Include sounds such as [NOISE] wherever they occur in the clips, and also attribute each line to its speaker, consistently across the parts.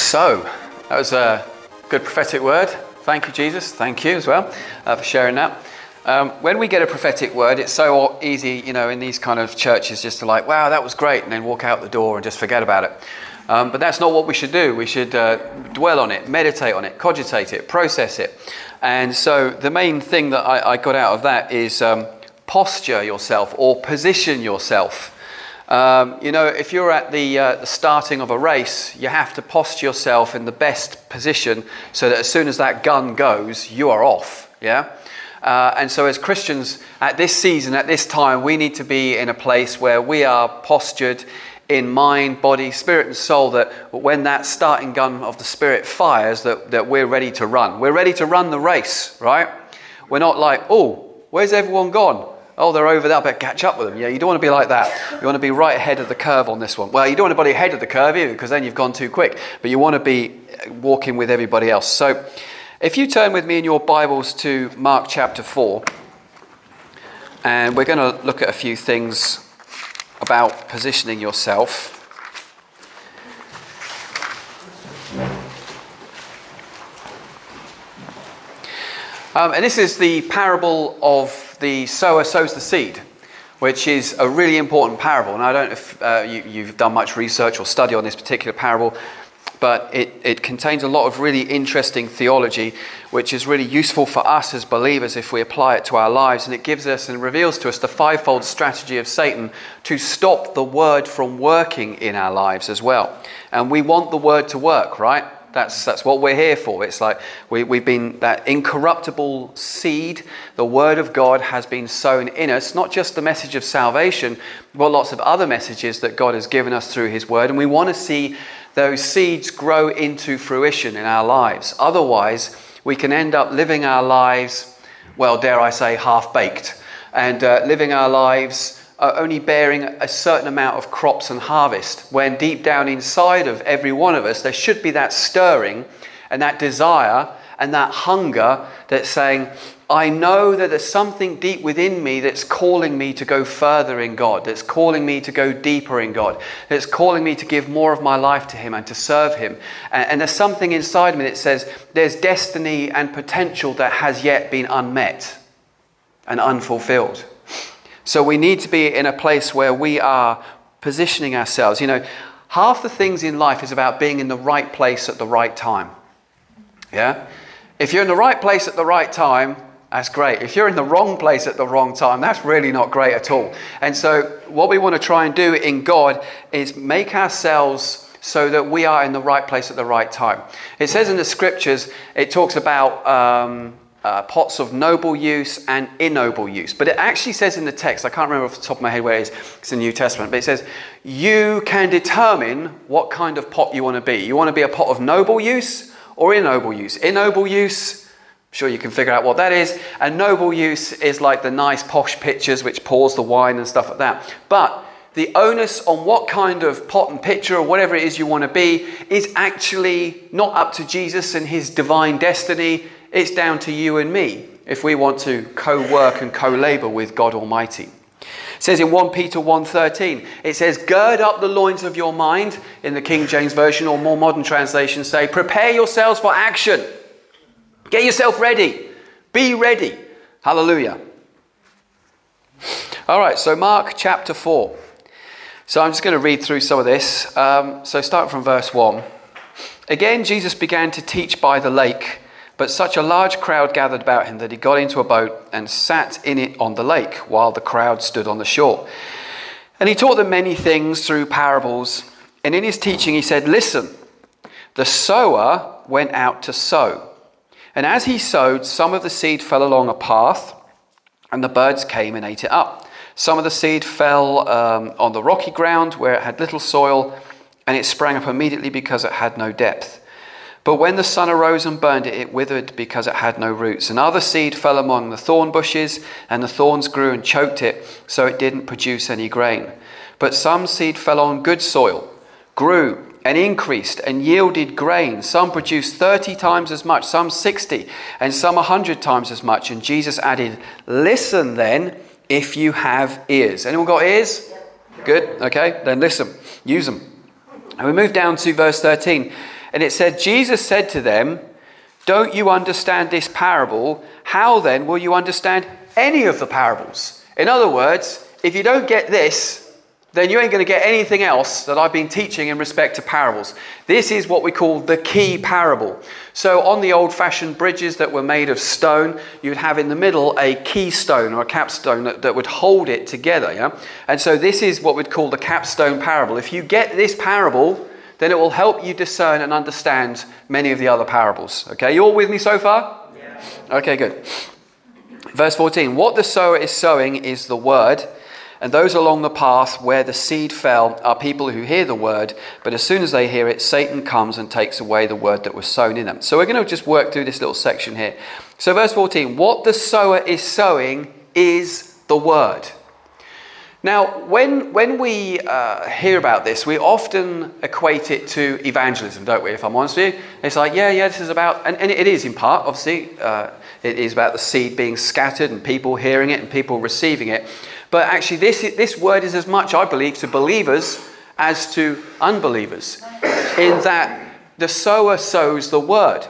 Speaker 1: So, that was a good prophetic word. Thank you, Jesus. Thank you as well uh, for sharing that. Um, when we get a prophetic word, it's so easy, you know, in these kind of churches just to like, wow, that was great, and then walk out the door and just forget about it. Um, but that's not what we should do. We should uh, dwell on it, meditate on it, cogitate it, process it. And so the main thing that I, I got out of that is um, posture yourself or position yourself. Um, you know, if you're at the, uh, the starting of a race, you have to posture yourself in the best position so that as soon as that gun goes, you are off. Yeah? Uh, and so, as Christians at this season, at this time, we need to be in a place where we are postured in mind, body, spirit, and soul. That when that starting gun of the Spirit fires, that, that we're ready to run. We're ready to run the race, right? We're not like, oh, where's everyone gone? Oh, they're over there. I better catch up with them. Yeah, you don't want to be like that. You want to be right ahead of the curve on this one. Well, you don't want to be ahead of the curve either, because then you've gone too quick. But you want to be walking with everybody else. So, if you turn with me in your Bibles to Mark chapter 4, and we're going to look at a few things about positioning yourself. Um, and this is the parable of the sower sows the seed, which is a really important parable. And I don't know if uh, you, have done much research or study on this particular parable, but it, it contains a lot of really interesting theology, which is really useful for us as believers if we apply it to our lives. And it gives us and reveals to us the fivefold strategy of Satan to stop the word from working in our lives as well. And we want the word to work, right? That's, that's what we're here for. It's like we, we've been that incorruptible seed, the word of God has been sown in us, not just the message of salvation, but lots of other messages that God has given us through his word. And we want to see those seeds grow into fruition in our lives. Otherwise, we can end up living our lives, well, dare I say, half baked, and uh, living our lives are only bearing a certain amount of crops and harvest, when deep down inside of every one of us, there should be that stirring and that desire and that hunger that's saying, I know that there's something deep within me that's calling me to go further in God, that's calling me to go deeper in God, that's calling me to give more of my life to Him and to serve Him. And, there's something inside me that says there's destiny and potential that has yet been unmet and unfulfilled. So we need to be in a place where we are positioning ourselves. You know, half the things in life is about being in the right place at the right time. Yeah? If you're in the right place at the right time, that's great. If you're in the wrong place at the wrong time, that's really not great at all. And so, what we want to try and do in God is make ourselves so that we are in the right place at the right time. It says in the scriptures, it talks about um, uh, pots of noble use and ignoble use. But it actually says in the text, I can't remember off the top of my head where it is, it's in the New Testament, but it says, you can determine what kind of pot you want to be. You want to be a pot of noble use or ignoble use. Ignoble use, I'm sure you can figure out what that is. And noble use is like the nice posh pitchers which pours the wine and stuff like that. But the onus on what kind of pot and pitcher or whatever it is you want to be is actually not up to Jesus and his divine destiny it's down to you and me if we want to co-work and co-labor with God Almighty. It says in 1 Peter 1:13, it says, "Gird up the loins of your mind." In the King James version or more modern translations say, "Prepare yourselves for action. Get yourself ready. Be ready." Hallelujah. All right, so Mark chapter 4. So I'm just going to read through some of this. Um, so start from verse 1. Again, Jesus began to teach by the lake but such a large crowd gathered about him that he got into a boat and sat in it on the lake while the crowd stood on the shore. And he taught them many things through parables. And in his teaching, he said, Listen, the sower went out to sow. And as he sowed, some of the seed fell along a path, and the birds came and ate it up. Some of the seed fell um, on the rocky ground where it had little soil, and it sprang up immediately because it had no depth. But when the sun arose and burned it, it withered because it had no roots. And other seed fell among the thorn bushes, and the thorns grew and choked it, so it didn't produce any grain. But some seed fell on good soil, grew and increased and yielded grain. Some produced 30 times as much, some 60, and some 100 times as much. And Jesus added, Listen then, if you have ears. Anyone got ears? Good, okay, then listen, use them. And we move down to verse 13. And it said, Jesus said to them, Don't you understand this parable? How then will you understand any of the parables? In other words, if you don't get this, then you ain't going to get anything else that I've been teaching in respect to parables. This is what we call the key parable. So, on the old fashioned bridges that were made of stone, you'd have in the middle a keystone or a capstone that, that would hold it together. Yeah? And so, this is what we'd call the capstone parable. If you get this parable, then it will help you discern and understand many of the other parables. Okay, you all with me so far? Yeah. Okay, good. Verse 14 What the sower is sowing is the word. And those along the path where the seed fell are people who hear the word, but as soon as they hear it, Satan comes and takes away the word that was sown in them. So we're going to just work through this little section here. So, verse 14 what the sower is sowing is the word. Now, when, when we uh, hear about this, we often equate it to evangelism, don't we? If I'm honest with you, it's like, yeah, yeah, this is about, and, and it is in part, obviously, uh, it is about the seed being scattered and people hearing it and people receiving it. But actually, this, this word is as much, I believe, to believers as to unbelievers, in that the sower sows the word.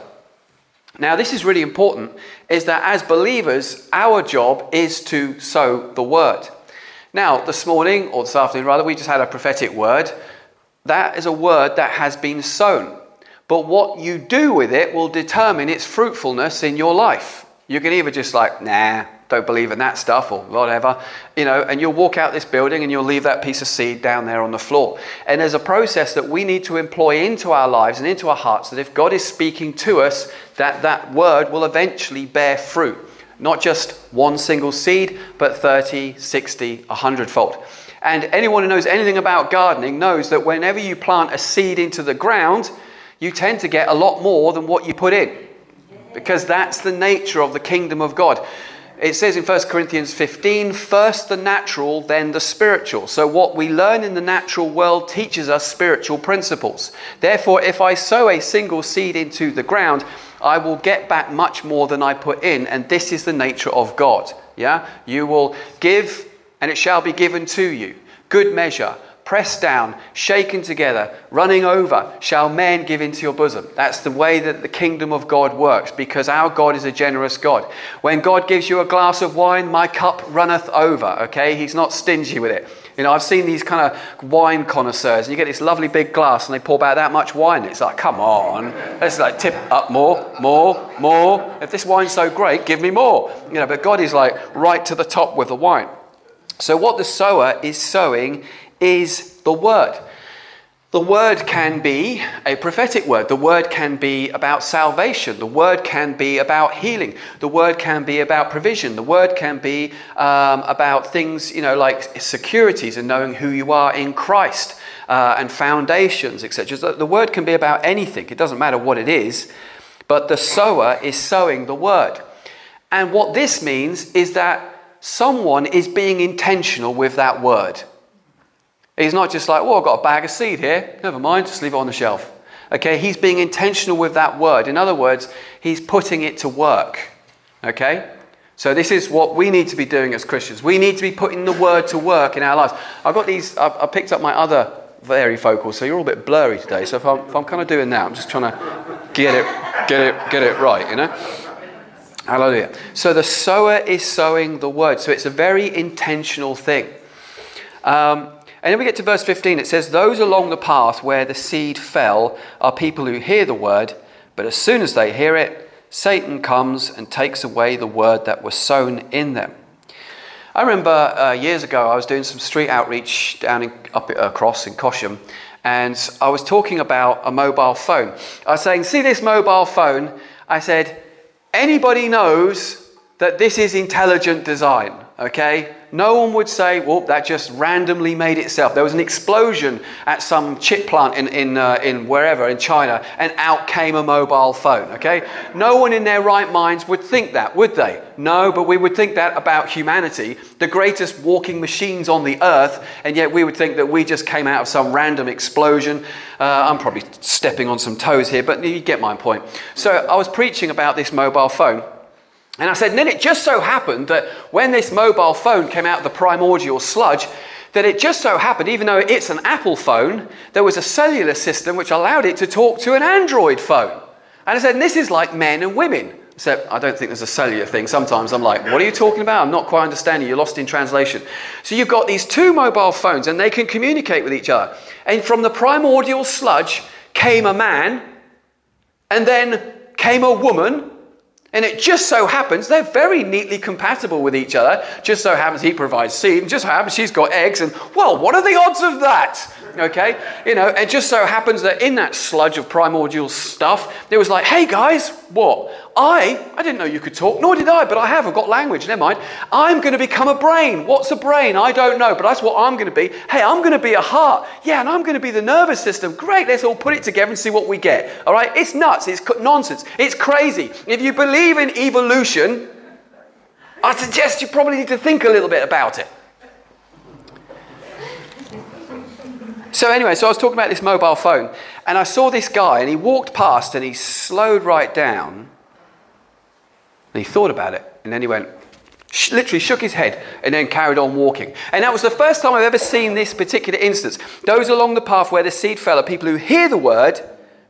Speaker 1: Now, this is really important, is that as believers, our job is to sow the word. Now, this morning, or this afternoon rather, we just had a prophetic word. That is a word that has been sown. But what you do with it will determine its fruitfulness in your life. You can either just like, nah, don't believe in that stuff or whatever, you know, and you'll walk out this building and you'll leave that piece of seed down there on the floor. And there's a process that we need to employ into our lives and into our hearts that if God is speaking to us, that that word will eventually bear fruit. Not just one single seed, but 30, 60, 100 fold. And anyone who knows anything about gardening knows that whenever you plant a seed into the ground, you tend to get a lot more than what you put in. Because that's the nature of the kingdom of God. It says in 1 Corinthians 15, first the natural, then the spiritual. So, what we learn in the natural world teaches us spiritual principles. Therefore, if I sow a single seed into the ground, I will get back much more than I put in. And this is the nature of God. Yeah? You will give, and it shall be given to you. Good measure pressed down, shaken together, running over, shall men give into your bosom. That's the way that the kingdom of God works because our God is a generous God. When God gives you a glass of wine, my cup runneth over, okay? He's not stingy with it. You know, I've seen these kind of wine connoisseurs, and you get this lovely big glass, and they pour about that much wine. It's like, come on, let's like tip up more, more, more. If this wine's so great, give me more. You know, but God is like right to the top with the wine. So what the sower is sowing is the word. The word can be a prophetic word. The word can be about salvation. The word can be about healing. The word can be about provision. The word can be um, about things, you know, like securities and knowing who you are in Christ uh, and foundations, etc. The word can be about anything. It doesn't matter what it is, but the sower is sowing the word. And what this means is that someone is being intentional with that word. He's not just like, well, I've got a bag of seed here. Never mind, just leave it on the shelf. Okay, he's being intentional with that word. In other words, he's putting it to work. Okay? So this is what we need to be doing as Christians. We need to be putting the word to work in our lives. I've got these, I've, I picked up my other varifocals, so you're all a bit blurry today. So if I'm, if I'm kind of doing that, I'm just trying to get it, get it, get it right, you know? Hallelujah. So the sower is sowing the word. So it's a very intentional thing. Um, and then we get to verse 15. It says, Those along the path where the seed fell are people who hear the word, but as soon as they hear it, Satan comes and takes away the word that was sown in them. I remember uh, years ago, I was doing some street outreach down in, up across in Cosham, and I was talking about a mobile phone. I was saying, See this mobile phone? I said, Anybody knows that this is intelligent design, okay? no one would say, well, that just randomly made itself. There was an explosion at some chip plant in, in, uh, in wherever, in China, and out came a mobile phone, okay? No one in their right minds would think that, would they? No, but we would think that about humanity, the greatest walking machines on the earth, and yet we would think that we just came out of some random explosion. Uh, I'm probably stepping on some toes here, but you get my point. So I was preaching about this mobile phone. And I said, and then it just so happened that when this mobile phone came out of the primordial sludge, that it just so happened, even though it's an Apple phone, there was a cellular system which allowed it to talk to an Android phone. And I said, this is like men and women. Except I don't think there's a cellular thing. Sometimes I'm like, what are you talking about? I'm not quite understanding. You're lost in translation. So you've got these two mobile phones and they can communicate with each other. And from the primordial sludge came a man, and then came a woman, and it just so happens they're very neatly compatible with each other. Just so happens he provides seed, and just so happens she's got eggs, and well, what are the odds of that? Okay? You know, it just so happens that in that sludge of primordial stuff, there was like, hey guys, what? I, I didn't know you could talk, nor did I, but I have. I've got language, never mind. I'm going to become a brain. What's a brain? I don't know, but that's what I'm going to be. Hey, I'm going to be a heart. Yeah, and I'm going to be the nervous system. Great, let's all put it together and see what we get. All right? It's nuts. It's nonsense. It's crazy. If you believe in evolution, I suggest you probably need to think a little bit about it. So, anyway, so I was talking about this mobile phone, and I saw this guy, and he walked past and he slowed right down, and he thought about it, and then he went, literally shook his head, and then carried on walking. And that was the first time I've ever seen this particular instance. Those along the path where the seed fell are people who hear the word,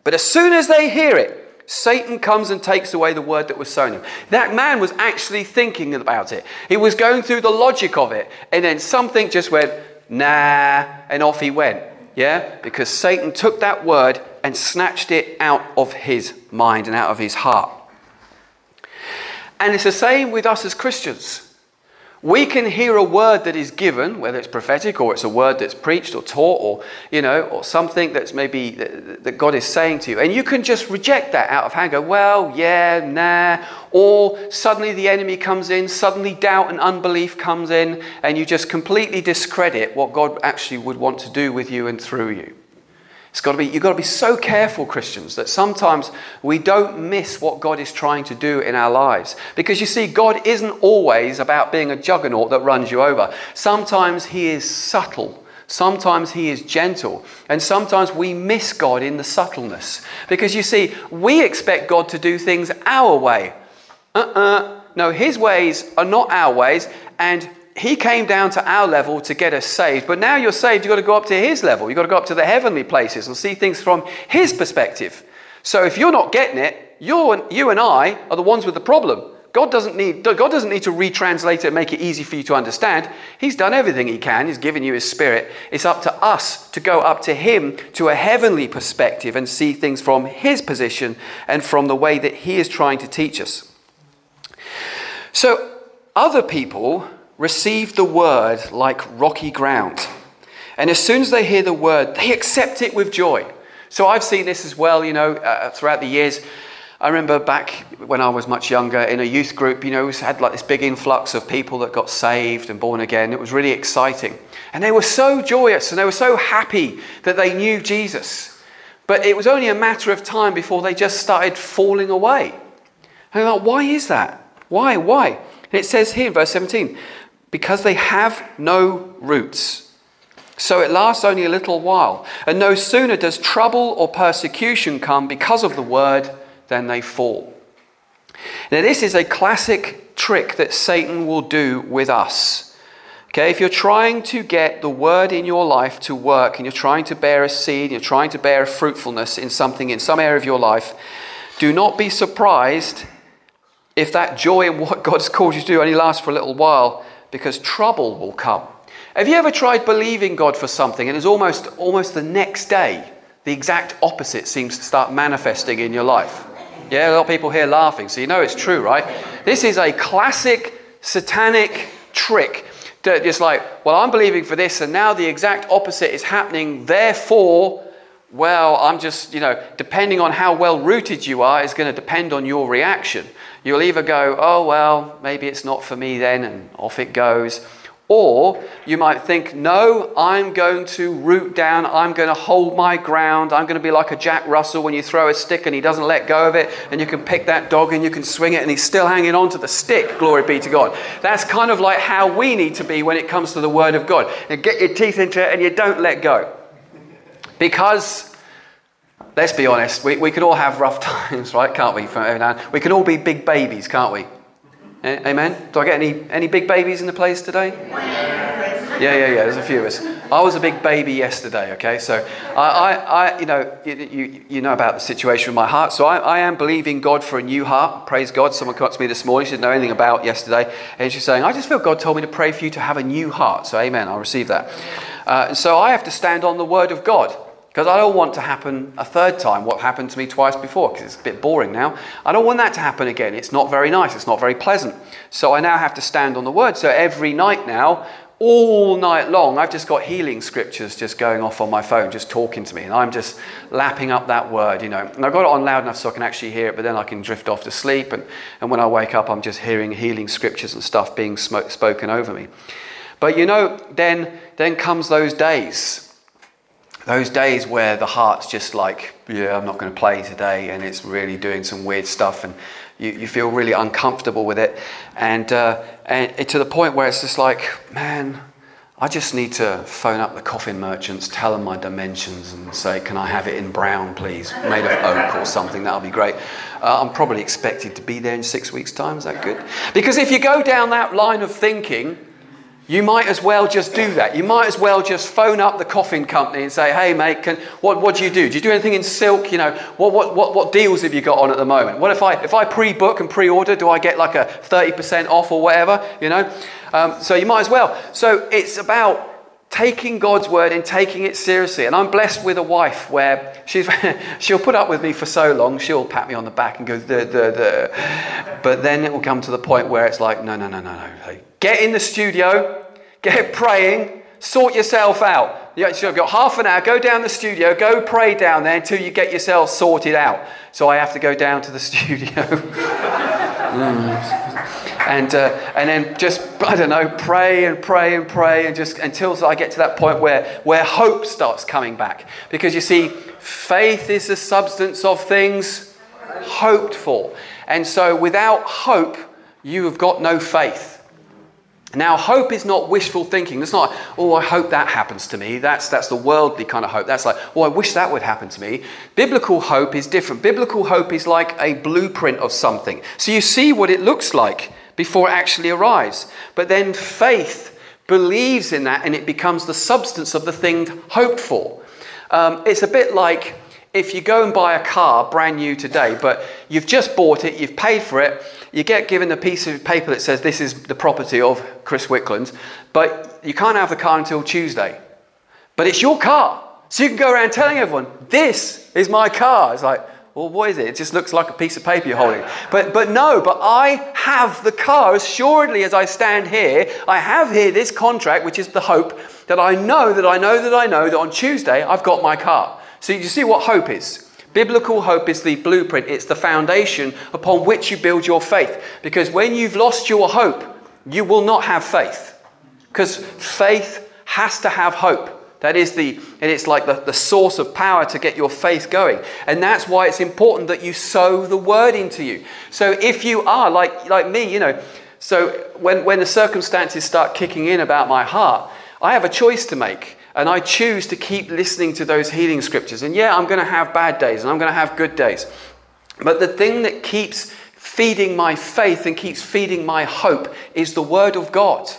Speaker 1: but as soon as they hear it, Satan comes and takes away the word that was sown him. That man was actually thinking about it. He was going through the logic of it, and then something just went, nah, and off he went. Yeah? Because Satan took that word and snatched it out of his mind and out of his heart. And it's the same with us as Christians. We can hear a word that is given, whether it's prophetic or it's a word that's preached or taught or, you know, or something that's maybe that God is saying to you. And you can just reject that out of hand, go, well, yeah, nah. Or suddenly the enemy comes in, suddenly doubt and unbelief comes in, and you just completely discredit what God actually would want to do with you and through you. It's got to be, you've got to be so careful, Christians, that sometimes we don't miss what God is trying to do in our lives. Because you see, God isn't always about being a juggernaut that runs you over. Sometimes He is subtle. Sometimes he is gentle, and sometimes we miss God in the subtleness. Because you see, we expect God to do things our way. Uh uh-uh. uh No, his ways are not our ways, and he came down to our level to get us saved, but now you're saved, you've got to go up to his level. You've got to go up to the heavenly places and see things from his perspective. So if you're not getting it, you you and I are the ones with the problem. God doesn't, need, God doesn't need to retranslate it and make it easy for you to understand. He's done everything He can. He's given you His Spirit. It's up to us to go up to Him to a heavenly perspective and see things from His position and from the way that He is trying to teach us. So, other people receive the word like rocky ground. And as soon as they hear the word, they accept it with joy. So I've seen this as well, you know, uh, throughout the years. I remember back when I was much younger in a youth group, you know, we had like this big influx of people that got saved and born again. It was really exciting. And they were so joyous and they were so happy that they knew Jesus. But it was only a matter of time before they just started falling away. And I thought, why is that? Why? Why? And it says here in verse 17, because they have no roots. So it lasts only a little while. And no sooner does trouble or persecution come because of the word than they fall. Now, this is a classic trick that Satan will do with us. Okay, if you're trying to get the word in your life to work and you're trying to bear a seed, you're trying to bear fruitfulness in something, in some area of your life, do not be surprised if that joy in what [LAUGHS] God's called you to do only lasts for a little while because trouble will come. Have you ever tried believing God for something and it's almost, almost the next day, the exact opposite seems to start manifesting in your life? Yeah, a lot of people here laughing, so you know it's true, right? This is a classic satanic trick just like, well, I'm believing for this, and now the exact opposite is happening, therefore, well, I'm just, you know, depending on how well rooted you are, is going to depend on your reaction. You'll either go, oh, well, maybe it's not for me then, and off it goes. Or you might think, no, I'm going to root down, I'm going to hold my ground, I'm going to be like a Jack Russell when you throw a stick and he doesn't let go of it, and you can pick that dog and you can swing it and he's still hanging on to the stick, glory be to God. That's kind of like how we need to be when it comes to the Word of God. You get your teeth into it and you don't let go. Because let's be honest, we, we could all have rough [LAUGHS] times, right? Can't we? We can all be big babies, can't we? Amen? Do I get any, any big babies in the place today? Yeah, yeah, yeah. There's a few of us. I was a big baby yesterday. Okay, so I, I, I you know, you, you, you, know about the situation with my heart. So I, I am believing God for a new heart. Praise God. Someone came up to me this morning. She didn't know anything about yesterday, and she's saying, "I just feel God told me to pray for you to have a new heart." So Amen. I'll receive that. Uh, so I have to stand on the Word of God. Because I don't want to happen a third time what happened to me twice before, because it's a bit boring now. I don't want that to happen again. It's not very nice, it's not very pleasant. So I now have to stand on the word. So every night now, all night long, I've just got healing scriptures just going off on my phone, just talking to me. And I'm just lapping up that word, you know. And I've got it on loud enough so I can actually hear it, but then I can drift off to sleep. And, and when I wake up, I'm just hearing healing scriptures and stuff being smoke, spoken over me. But you know, then, then comes those days those days where the heart's just like, yeah, I'm not going to play today, and it's really doing some weird stuff, and you, you feel really uncomfortable with it, and, uh, and to the point where it's just like, man, I just need to phone up the coffin merchants, tell them my dimensions, and say, can I have it in brown, please, made of oak or something? That'll be great. Uh, I'm probably expected to be there in six weeks' time. Is that good? Because if you go down that line of thinking, you might as well just do that. You might as well just phone up the coffin company and say, hey, mate, can, what, what do you do? Do you do anything in silk? You know, what, what, what, what deals have you got on at the moment? What if I, if I pre book and pre order, do I get like a 30% off or whatever? You know? Um, so you might as well. So it's about taking God's word and taking it seriously. And I'm blessed with a wife where she's, [LAUGHS] she'll put up with me for so long, she'll pat me on the back and go, the, the, the. But then it will come to the point where it's like, no, no, no, no, no. Get in the studio, get praying, sort yourself out. You've got half an hour, go down the studio, go pray down there until you get yourself sorted out. So I have to go down to the [LAUGHS] studio. And, uh, and then just, I don't know, pray and pray and pray and just until I get to that point where, where hope starts coming back. Because you see, faith is the substance of things hoped for. And so without hope, you have got no faith. Now, hope is not wishful thinking. It's not, oh, I hope that happens to me. That's, that's the worldly kind of hope. That's like, oh, I wish that would happen to me. Biblical hope is different. Biblical hope is like a blueprint of something. So you see what it looks like before it actually arrives. But then faith believes in that and it becomes the substance of the thing hoped for. Um, it's a bit like if you go and buy a car brand new today, but you've just bought it, you've paid for it, you get given a piece of paper that says this is the property of Chris Wickland, but you can't have the car until Tuesday. But it's your car. So you can go around telling everyone, this is my car. It's like, well, what is it? It just looks like a piece of paper you're holding. But, but no, but I have the car. Assuredly, as I stand here, I have here this contract, which is the hope that I know that I know that I know that on Tuesday I've got my car. So you see what hope is. Biblical hope is the blueprint, it's the foundation upon which you build your faith. Because when you've lost your hope, you will not have faith. Because faith has to have hope. That is the, and it's like the, the source of power to get your faith going. And that's why it's important that you sow the word into you. So if you are like, like me, you know, so when, when the circumstances start kicking in about my heart, I have a choice to make. And I choose to keep listening to those healing scriptures. And yeah, I'm going to have bad days and I'm going to have good days. But the thing that keeps feeding my faith and keeps feeding my hope is the Word of God.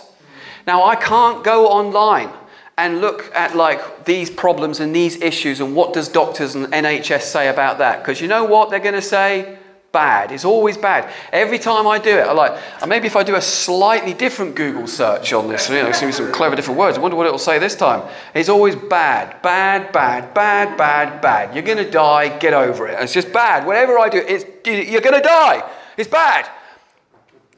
Speaker 1: Now, I can't go online and look at like these problems and these issues and what does doctors and NHS say about that? Because you know what they're going to say? Bad. It's always bad. Every time I do it, I like, maybe if I do a slightly different Google search on this, you know, some clever different words, I wonder what it'll say this time. It's always bad, bad, bad, bad, bad, bad. You're going to die, get over it. It's just bad. Whatever I do, it's, you're going to die. It's bad.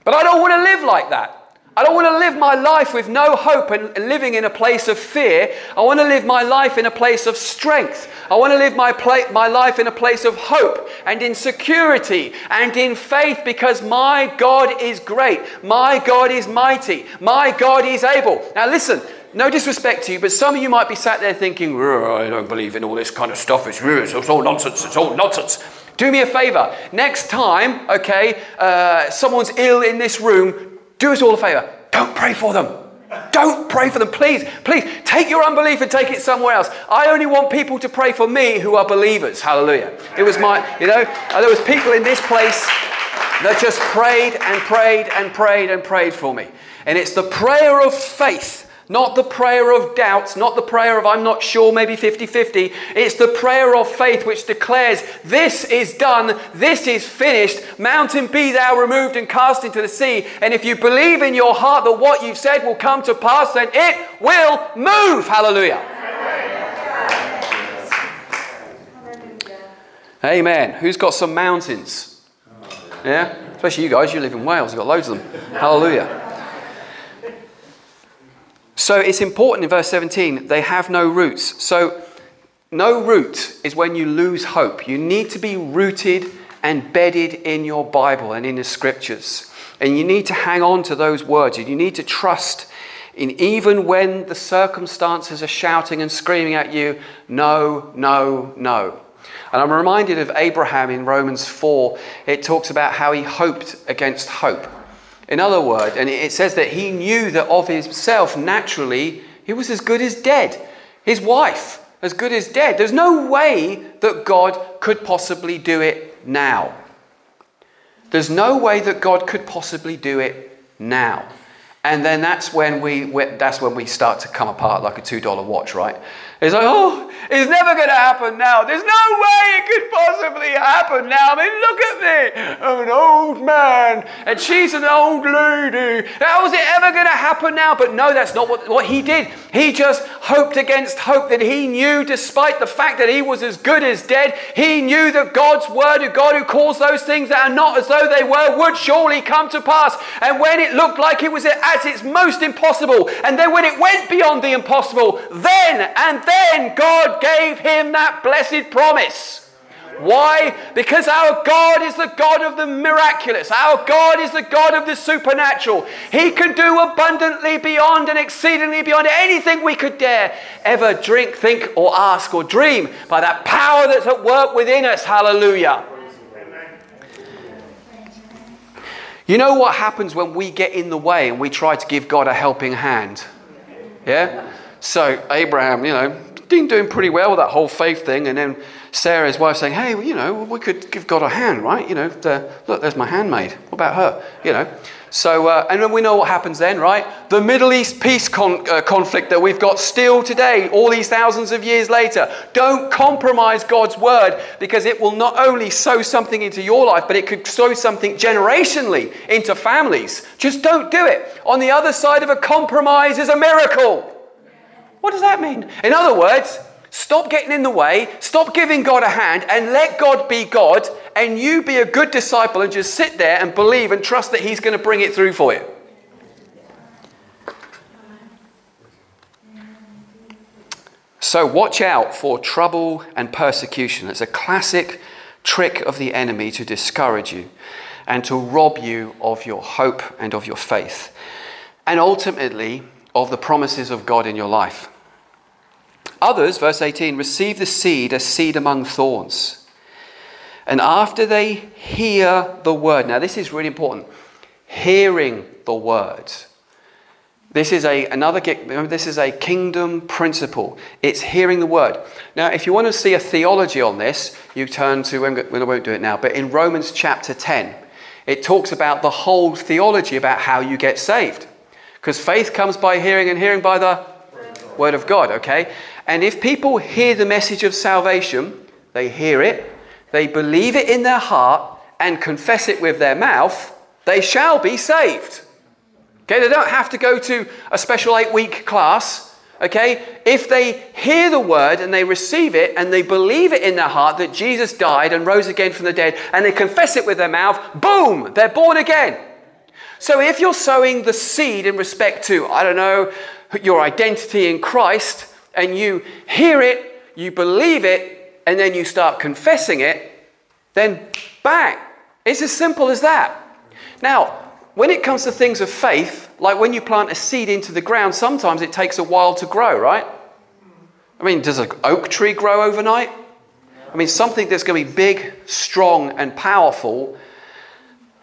Speaker 1: But I don't want to live like that. I don't want to live my life with no hope and living in a place of fear. I want to live my life in a place of strength. I want to live my, pla- my life in a place of hope and in security and in faith because my God is great. My God is mighty. My God is able. Now, listen, no disrespect to you, but some of you might be sat there thinking, I don't believe in all this kind of stuff. It's, it's all nonsense. It's all nonsense. Do me a favor. Next time, okay, uh, someone's ill in this room, do us all a favor. Don't pray for them. Don't pray for them. Please, please take your unbelief and take it somewhere else. I only want people to pray for me who are believers. Hallelujah. It was my, you know, uh, there was people in this place that just prayed and prayed and prayed and prayed for me. And it's the prayer of faith Not the prayer of doubts, not the prayer of I'm not sure, maybe 50 50. It's the prayer of faith which declares, This is done, this is finished. Mountain be thou removed and cast into the sea. And if you believe in your heart that what you've said will come to pass, then it will move. Hallelujah. Amen. Who's got some mountains? Yeah? Especially you guys, you live in Wales, you've got loads of them. Hallelujah. So it's important in verse 17, they have no roots. So, no root is when you lose hope. You need to be rooted and bedded in your Bible and in the scriptures. And you need to hang on to those words. And you need to trust in even when the circumstances are shouting and screaming at you, no, no, no. And I'm reminded of Abraham in Romans 4. It talks about how he hoped against hope. In other words, and it says that he knew that of himself, naturally, he was as good as dead. His wife, as good as dead. There's no way that God could possibly do it now. There's no way that God could possibly do it now. And then that's when we that's when we start to come apart like a two dollar watch, right? It's like, oh, it's never going to happen now. There's no way it could possibly happen now. I mean, look at me. I'm an old man, and she's an old lady. How is it ever going to happen now? But no, that's not what, what he did. He just hoped against hope that he knew, despite the fact that he was as good as dead, he knew that God's word, a God who calls those things that are not as though they were, would surely come to pass. And when it looked like it was at its most impossible, and then when it went beyond the impossible, then and then God gave him that blessed promise. Why? Because our God is the God of the miraculous. Our God is the God of the supernatural. He can do abundantly beyond and exceedingly beyond anything we could dare ever drink, think, or ask or dream by that power that's at work within us. Hallelujah. You know what happens when we get in the way and we try to give God a helping hand? Yeah? So, Abraham, you know, been doing pretty well with that whole faith thing. And then Sarah's wife saying, hey, you know, we could give God a hand, right? You know, the, look, there's my handmaid. What about her? You know. So, uh, and then we know what happens then, right? The Middle East peace con- uh, conflict that we've got still today, all these thousands of years later. Don't compromise God's word because it will not only sow something into your life, but it could sow something generationally into families. Just don't do it. On the other side of a compromise is a miracle. What does that mean? In other words, stop getting in the way, stop giving God a hand, and let God be God, and you be a good disciple and just sit there and believe and trust that He's going to bring it through for you. So, watch out for trouble and persecution. It's a classic trick of the enemy to discourage you and to rob you of your hope and of your faith, and ultimately of the promises of God in your life. Others, verse 18, receive the seed as seed among thorns. And after they hear the word, now this is really important hearing the word. This is a another remember this is a kingdom principle. It's hearing the word. Now, if you want to see a theology on this, you turn to well, I won't do it now, but in Romans chapter 10, it talks about the whole theology about how you get saved. Because faith comes by hearing and hearing by the word of God, okay? And if people hear the message of salvation, they hear it, they believe it in their heart, and confess it with their mouth, they shall be saved. Okay, they don't have to go to a special eight week class. Okay, if they hear the word and they receive it and they believe it in their heart that Jesus died and rose again from the dead and they confess it with their mouth, boom, they're born again. So if you're sowing the seed in respect to, I don't know, your identity in Christ, and you hear it, you believe it, and then you start confessing it, then bang. It's as simple as that. Now, when it comes to things of faith, like when you plant a seed into the ground, sometimes it takes a while to grow, right? I mean, does an oak tree grow overnight? I mean, something that's going to be big, strong, and powerful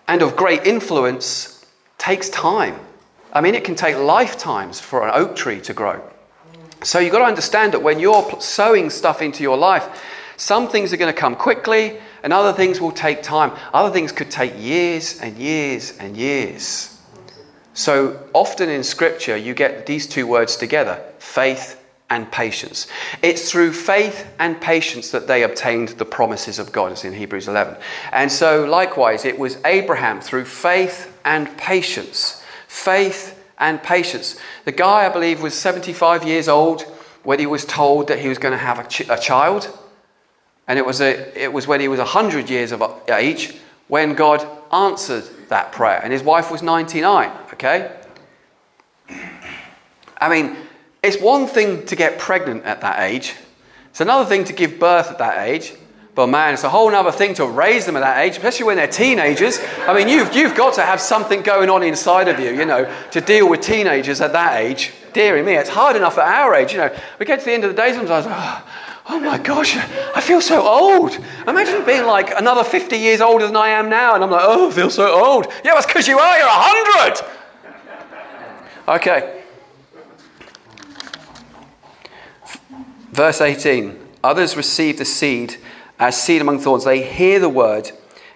Speaker 1: and of great influence takes time. I mean, it can take lifetimes for an oak tree to grow. So you've got to understand that when you're sowing stuff into your life, some things are going to come quickly and other things will take time. Other things could take years and years and years. So often in Scripture, you get these two words together faith and patience. It's through faith and patience that they obtained the promises of God, as in Hebrews 11. And so, likewise, it was Abraham through faith and patience. Faith and patience. The guy, I believe, was 75 years old when he was told that he was going to have a, ch- a child. And it was, a, it was when he was 100 years of uh, age when God answered that prayer. And his wife was 99, okay? I mean, it's one thing to get pregnant at that age, it's another thing to give birth at that age. But man, it's a whole other thing to raise them at that age, especially when they're teenagers. I mean, you've, you've got to have something going on inside of you, you know, to deal with teenagers at that age. Dearie me, it's hard enough at our age, you know. We get to the end of the day sometimes, oh, oh my gosh, I feel so old. Imagine being like another 50 years older than I am now, and I'm like, oh, I feel so old. Yeah, that's because you are, you're 100. Okay. Verse 18 Others receive the seed as seed among thorns. They hear the word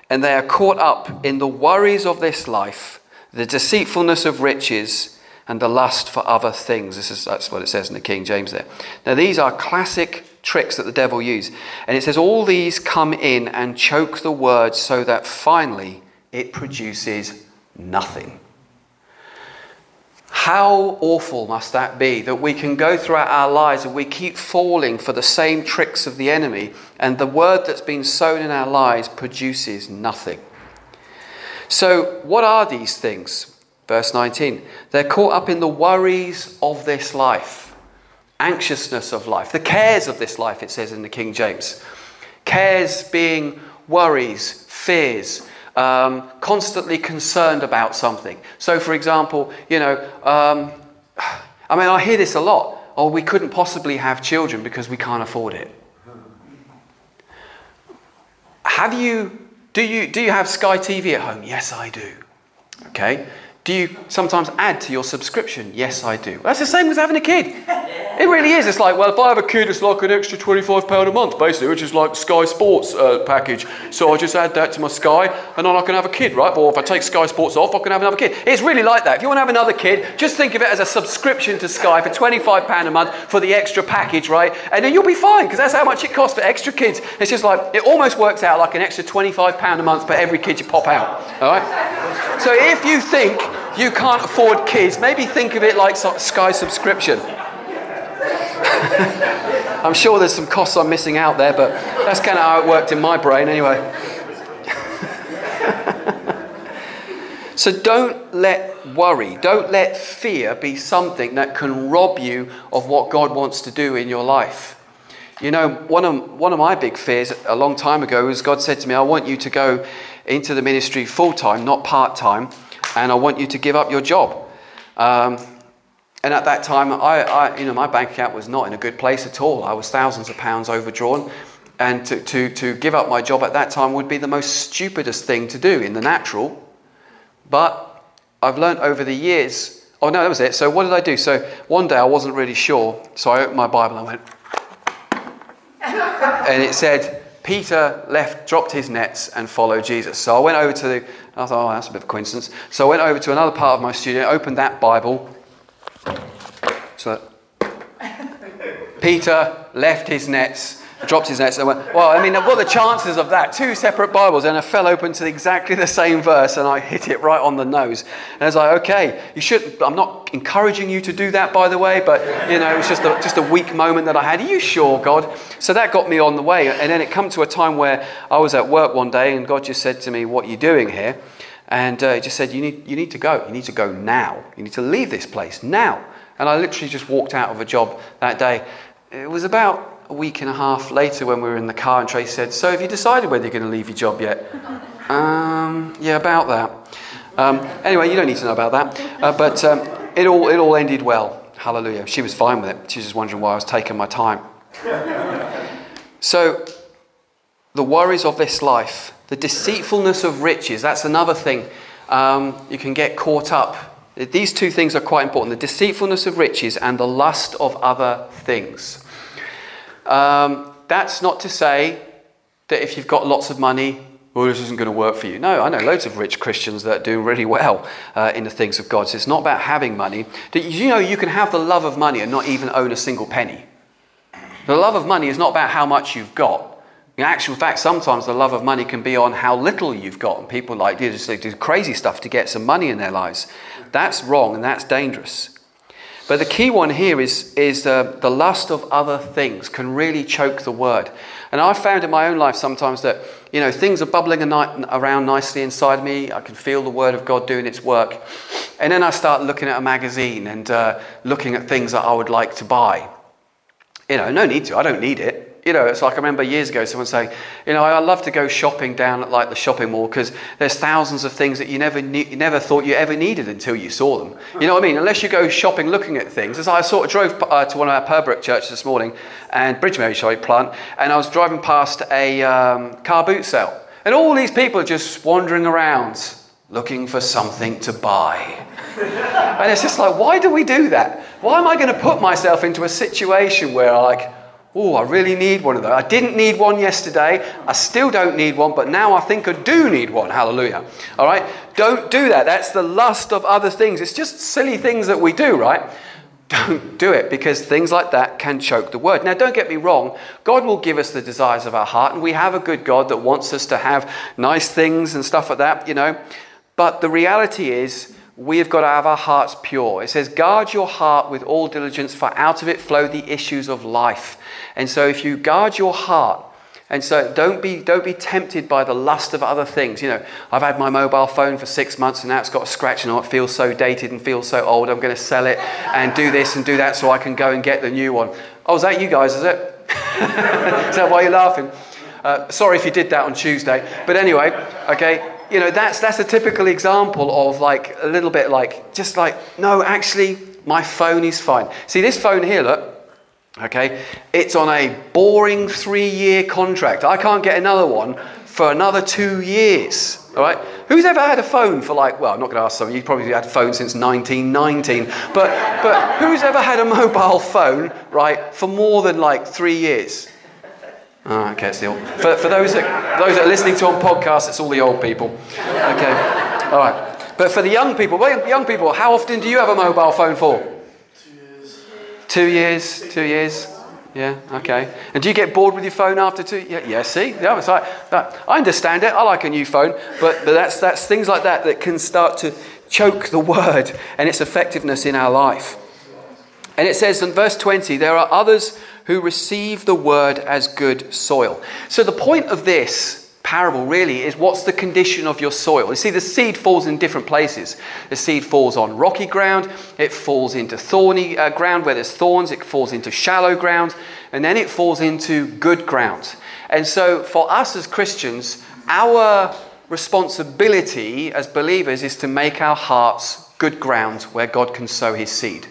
Speaker 1: and they are caught up in the worries of this life, the deceitfulness of riches, and the lust for other things. This is, that's what it says in the King James there. Now, these are classic tricks that the devil uses. And it says, All these come in and choke the word so that finally it produces nothing. How awful must that be that we can go throughout our lives and we keep falling for the same tricks of the enemy, and the word that's been sown in our lives produces nothing? So, what are these things? Verse 19. They're caught up in the worries of this life, anxiousness of life, the cares of this life, it says in the King James. Cares being worries, fears, um, constantly concerned about something. So, for example, you know, um, [SIGHS] I mean, I hear this a lot. Oh, we couldn't possibly have children because we can't afford it. Have you, do you, do you have Sky TV at home? Yes, I do. Okay. Do you sometimes add to your subscription? Yes, I do. That's the same as having a kid. It really is. It's like, well, if I have a kid, it's like an extra £25 a month, basically, which is like Sky Sports uh, package. So I just add that to my Sky, and then I can have a kid, right? Or if I take Sky Sports off, I can have another kid. It's really like that. If you want to have another kid, just think of it as a subscription to Sky for £25 a month for the extra package, right? And then you'll be fine, because that's how much it costs for extra kids. It's just like, it almost works out like an extra £25 a month for every kid you pop out, all right? So if you think you can't afford kids, maybe think of it like Sky subscription. [LAUGHS] I'm sure there's some costs I'm missing out there, but that's kind of how it worked in my brain anyway. [LAUGHS] so don't let worry, don't let fear be something that can rob you of what God wants to do in your life. You know, one of, one of my big fears a long time ago was God said to me, I want you to go into the ministry full time, not part time and I want you to give up your job. Um, and at that time, I, I, you know, my bank account was not in a good place at all. I was thousands of pounds overdrawn. And to, to, to give up my job at that time would be the most stupidest thing to do in the natural. But I've learned over the years. Oh, no, that was it. So, what did I do? So, one day I wasn't really sure. So, I opened my Bible and went, and it said, Peter left, dropped his nets, and followed Jesus. So I went over to the, I thought, oh, that's a bit of a coincidence. So I went over to another part of my studio, opened that Bible. So Peter left his nets dropped his nets and went, Well, I mean, what are the chances of that? Two separate Bibles, and I fell open to exactly the same verse, and I hit it right on the nose. And I was like, Okay, you should, I'm not encouraging you to do that, by the way, but, you know, it was just a, just a weak moment that I had. Are you sure, God? So that got me on the way. And then it come to a time where I was at work one day, and God just said to me, What are you doing here? And uh, he just said, you need, you need to go. You need to go now. You need to leave this place now. And I literally just walked out of a job that day. It was about a week and a half later when we were in the car and Tracy said, So have you decided whether you're going to leave your job yet? [LAUGHS] um, yeah, about that. Um, anyway, you don't need to know about that. Uh, but um, it, all, it all ended well. Hallelujah. She was fine with it. She was just wondering why I was taking my time. [LAUGHS] so, the worries of this life, the deceitfulness of riches, that's another thing. Um, you can get caught up. These two things are quite important the deceitfulness of riches and the lust of other things. Um, that's not to say that if you've got lots of money, well, this isn't going to work for you. No, I know loads of rich Christians that are doing really well uh, in the things of God. So it's not about having money. You know you can have the love of money and not even own a single penny? The love of money is not about how much you've got. In actual fact, sometimes the love of money can be on how little you've got. And people like they just do crazy stuff to get some money in their lives. That's wrong and that's dangerous. But the key one here is, is uh, the lust of other things can really choke the word. And I've found in my own life sometimes that, you know, things are bubbling around nicely inside me. I can feel the word of God doing its work. And then I start looking at a magazine and uh, looking at things that I would like to buy. You know, no need to. I don't need it you know, it's like I remember years ago someone saying, you know, I love to go shopping down at like the shopping mall because there's thousands of things that you never ne- you never thought you ever needed until you saw them. You know what I mean? Unless you go shopping looking at things. As I sort of drove uh, to one of our Purbrook churches this morning and Bridgemary sorry, plant, and I was driving past a um, car boot sale, and all these people are just wandering around looking for something to buy. and it's just like, why do we do that? Why am I going to put myself into a situation where like Oh, I really need one of those. I didn't need one yesterday. I still don't need one, but now I think I do need one. Hallelujah. All right? Don't do that. That's the lust of other things. It's just silly things that we do, right? [LAUGHS] Don't do it because things like that can choke the word. Now, don't get me wrong. God will give us the desires of our heart, and we have a good God that wants us to have nice things and stuff like that, you know. But the reality is, we have got to have our hearts pure. It says, guard your heart with all diligence, for out of it flow the issues of life. And so if you guard your heart, and so don't be, don't be tempted by the lust of other things. You know, I've had my mobile phone for six months and now it's got a scratch and it feels so dated and feels so old. I'm going to sell it and do this and do that so I can go and get the new one. Oh, is that you guys, is it? [LAUGHS] is that why you're laughing? Uh, sorry if you did that on Tuesday. But anyway, okay, you know, that's, that's a typical example of like a little bit like, just like, no, actually, my phone is fine. See, this phone here, look, Okay, it's on a boring three year contract. I can't get another one for another two years. All right, who's ever had a phone for like, well, I'm not going to ask some, you probably had a phone since 1919, but, but who's ever had a [LAUGHS] mobile phone, right, for more than like three years? Oh, okay, it's the old. For, for those, that, those that are listening to on podcasts, it's all the old people. Okay, all right. But for the young people, well, young people, how often do you have a mobile phone for? Two years, two years. Two years. Yeah, okay. And do you get bored with your phone after two? Yeah, yeah see? It's like that. I understand it. I like a new phone. But, but that's, that's things like that that can start to choke the word and its effectiveness in our life. And it says in verse 20, there are others who receive the word as good soil. So the point of this parable really is what's the condition of your soil. You see, the seed falls in different places. The seed falls on rocky ground, it falls into thorny uh, ground where there's thorns, it falls into shallow ground, and then it falls into good ground. And so, for us as Christians, our responsibility as believers is to make our hearts good ground where God can sow his seed.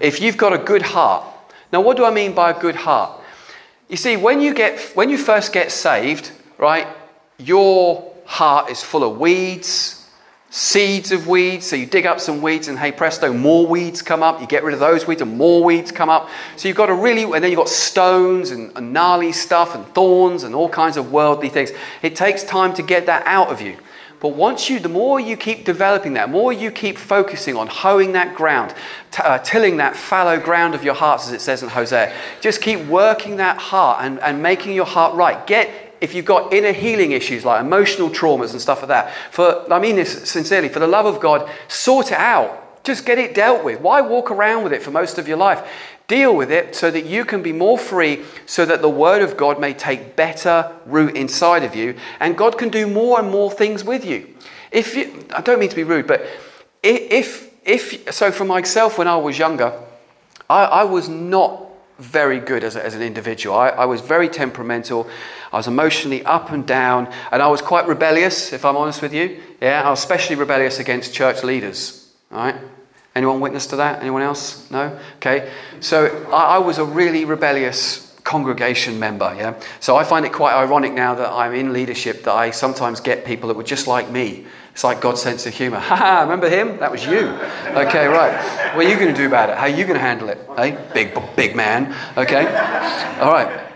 Speaker 1: If you've got a good heart, now what do I mean by a good heart? You see, when you, get, when you first get saved, right? Your heart is full of weeds, seeds of weeds. So you dig up some weeds, and hey, presto, more weeds come up. You get rid of those weeds, and more weeds come up. So you've got to really, and then you've got stones and, and gnarly stuff, and thorns, and all kinds of worldly things. It takes time to get that out of you. But once you, the more you keep developing that, more you keep focusing on hoeing that ground, t- uh, tilling that fallow ground of your hearts, as it says in Hosea, just keep working that heart and, and making your heart right. Get if you've got inner healing issues like emotional traumas and stuff like that, for I mean this sincerely, for the love of God, sort it out. Just get it dealt with. Why walk around with it for most of your life? Deal with it so that you can be more free, so that the Word of God may take better root inside of you, and God can do more and more things with you. If you, I don't mean to be rude, but if if so, for myself when I was younger, I, I was not very good as, a, as an individual. I, I was very temperamental. I was emotionally up and down, and I was quite rebellious, if I'm honest with you. Yeah, I was especially rebellious against church leaders. All right? Anyone witness to that? Anyone else? No? Okay. So I, I was a really rebellious congregation member. Yeah. So I find it quite ironic now that I'm in leadership that I sometimes get people that were just like me. It's like God's sense of humor. [LAUGHS] Ha ha! remember him? That was you. Okay, right. What are you going to do about it? How are you going to handle it? Hey, big, big man. Okay. All right.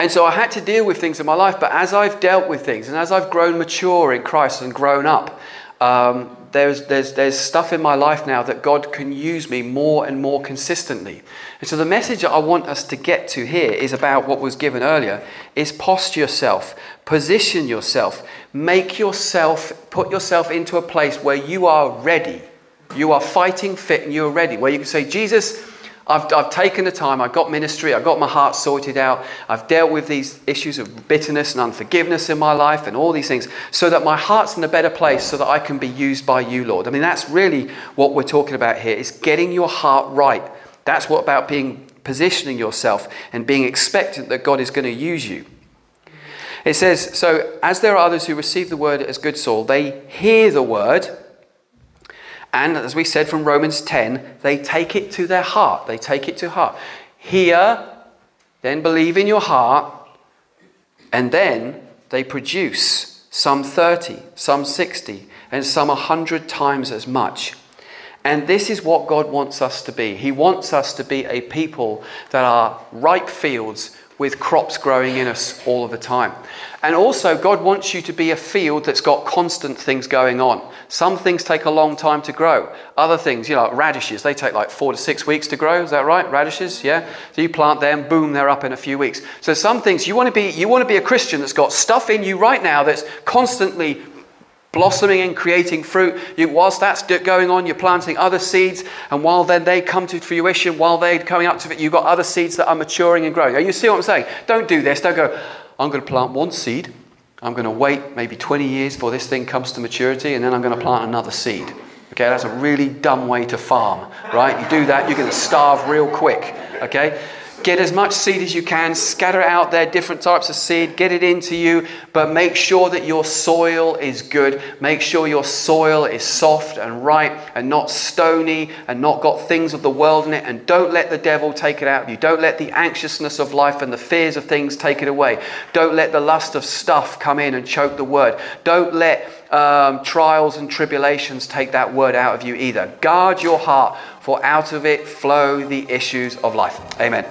Speaker 1: And so I had to deal with things in my life, but as I've dealt with things and as I've grown mature in Christ and grown up, um, there's, there's, there's stuff in my life now that God can use me more and more consistently. And so the message I want us to get to here is about what was given earlier is posture yourself, position yourself, make yourself, put yourself into a place where you are ready. You are fighting fit and you're ready. Where you can say, Jesus, I've, I've taken the time, I've got ministry, I've got my heart sorted out, I've dealt with these issues of bitterness and unforgiveness in my life and all these things so that my heart's in a better place so that I can be used by you, Lord. I mean, that's really what we're talking about here is getting your heart right. That's what about being positioning yourself and being expectant that God is going to use you. It says, So, as there are others who receive the word as good soil, they hear the word and as we said from Romans 10, they take it to their heart. They take it to heart. Hear, then believe in your heart, and then they produce some 30, some 60, and some 100 times as much. And this is what God wants us to be. He wants us to be a people that are ripe fields with crops growing in us all of the time. And also, God wants you to be a field that's got constant things going on. Some things take a long time to grow. Other things, you know, like radishes, they take like four to six weeks to grow. Is that right? Radishes, yeah. So you plant them, boom, they're up in a few weeks. So some things you want to be, you want to be a Christian that's got stuff in you right now that's constantly blossoming and creating fruit. You, whilst that's going on, you're planting other seeds, and while then they come to fruition, while they're coming up to it, you've got other seeds that are maturing and growing. You see what I'm saying? Don't do this. Don't go, I'm going to plant one seed. I'm going to wait maybe 20 years before this thing comes to maturity, and then I'm going to plant another seed. Okay, that's a really dumb way to farm, right? You do that, you're going to starve real quick. Okay? Get as much seed as you can, scatter out there different types of seed, get it into you, but make sure that your soil is good. Make sure your soil is soft and ripe and not stony and not got things of the world in it. And don't let the devil take it out of you. Don't let the anxiousness of life and the fears of things take it away. Don't let the lust of stuff come in and choke the word. Don't let um, trials and tribulations take that word out of you either. Guard your heart, for out of it flow the issues of life. Amen.